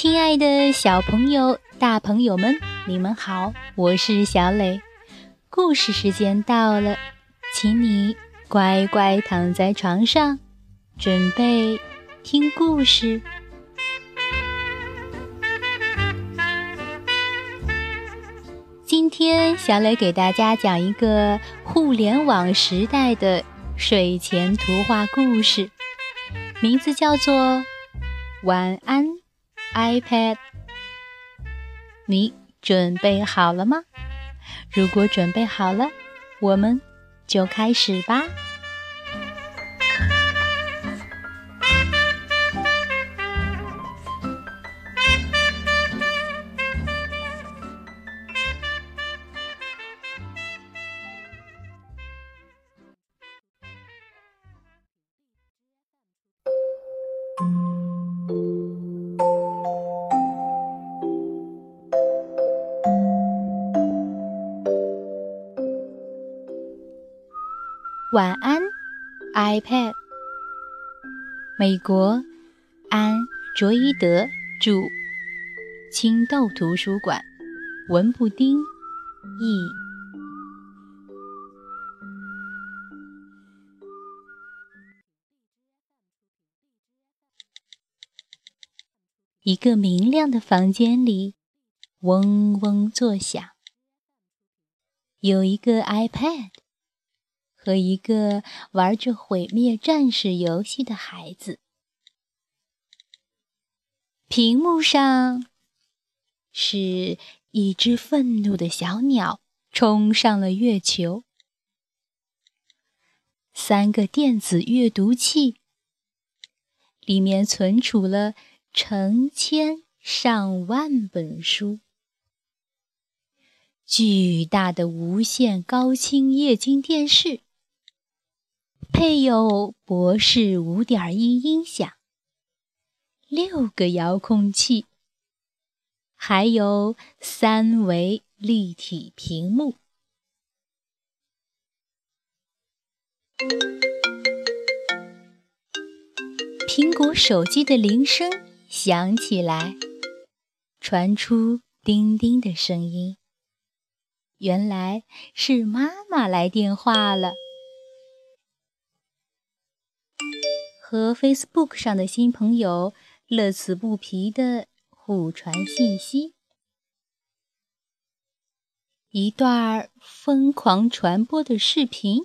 亲爱的小朋友、大朋友们，你们好，我是小磊。故事时间到了，请你乖乖躺在床上，准备听故事。今天小磊给大家讲一个互联网时代的睡前图画故事，名字叫做《晚安》。iPad，你准备好了吗？如果准备好了，我们就开始吧。晚安，iPad。美国安·卓伊德著，青豆图书馆，文布丁译。一个明亮的房间里，嗡嗡作响，有一个 iPad。和一个玩着毁灭战士游戏的孩子，屏幕上是一只愤怒的小鸟冲上了月球。三个电子阅读器里面存储了成千上万本书。巨大的无线高清液晶电视。配有博士五点一音响，六个遥控器，还有三维立体屏幕。苹果手机的铃声响起来，传出叮叮的声音。原来是妈妈来电话了。和 Facebook 上的新朋友乐此不疲的互传信息，一段疯狂传播的视频。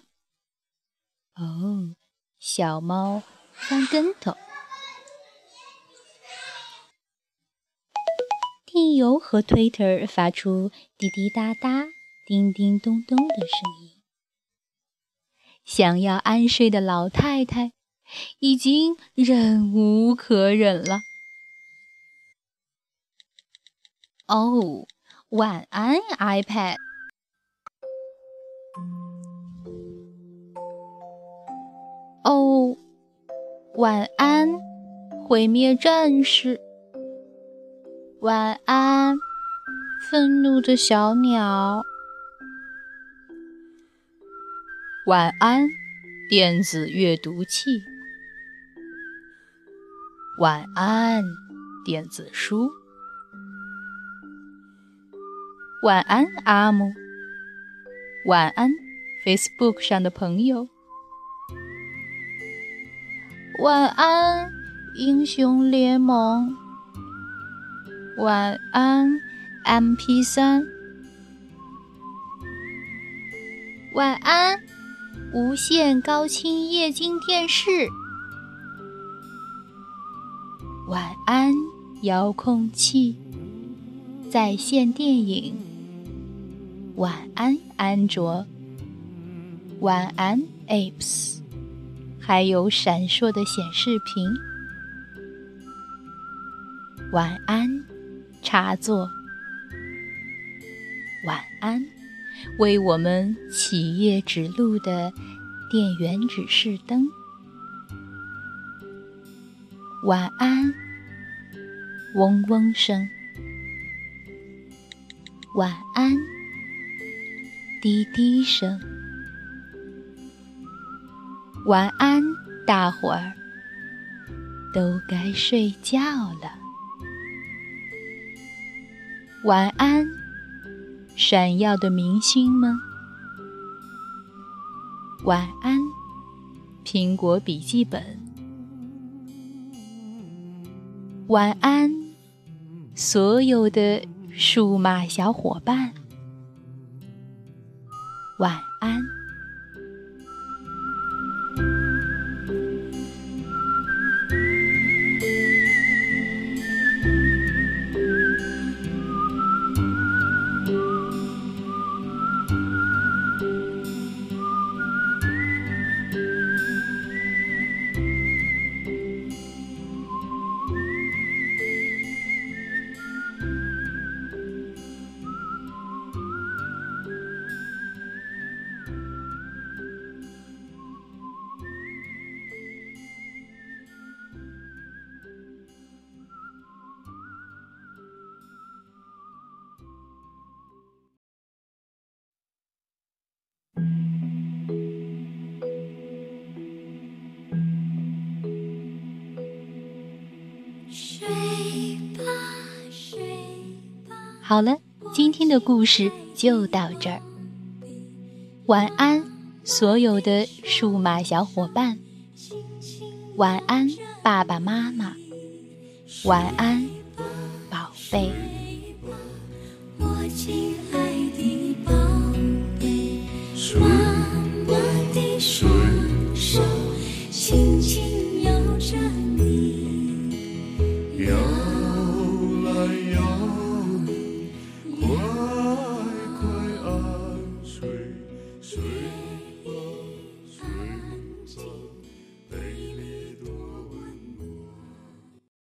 哦，小猫翻跟头，电邮和 Twitter 发出滴滴答答、叮叮咚咚的声音。想要安睡的老太太。已经忍无可忍了。哦，晚安，iPad。哦，晚安，毁灭战士。晚安，愤怒的小鸟。晚安，电子阅读器。晚安，电子书。晚安，阿姆。晚安，Facebook 上的朋友。晚安，英雄联盟。晚安，MP 三。晚安，无线高清液晶电视。晚安，遥控器，在线电影。晚安，安卓。晚安，Apps，还有闪烁的显示屏。晚安，插座。晚安，为我们企业指路的电源指示灯。晚安，嗡嗡声。晚安，滴滴声。晚安，大伙儿，都该睡觉了。晚安，闪耀的明星们。晚安，苹果笔记本。晚安，所有的数码小伙伴。晚安。好了，今天的故事就到这儿。晚安，所有的数码小伙伴。晚安，爸爸妈妈。晚安，宝贝。我亲爱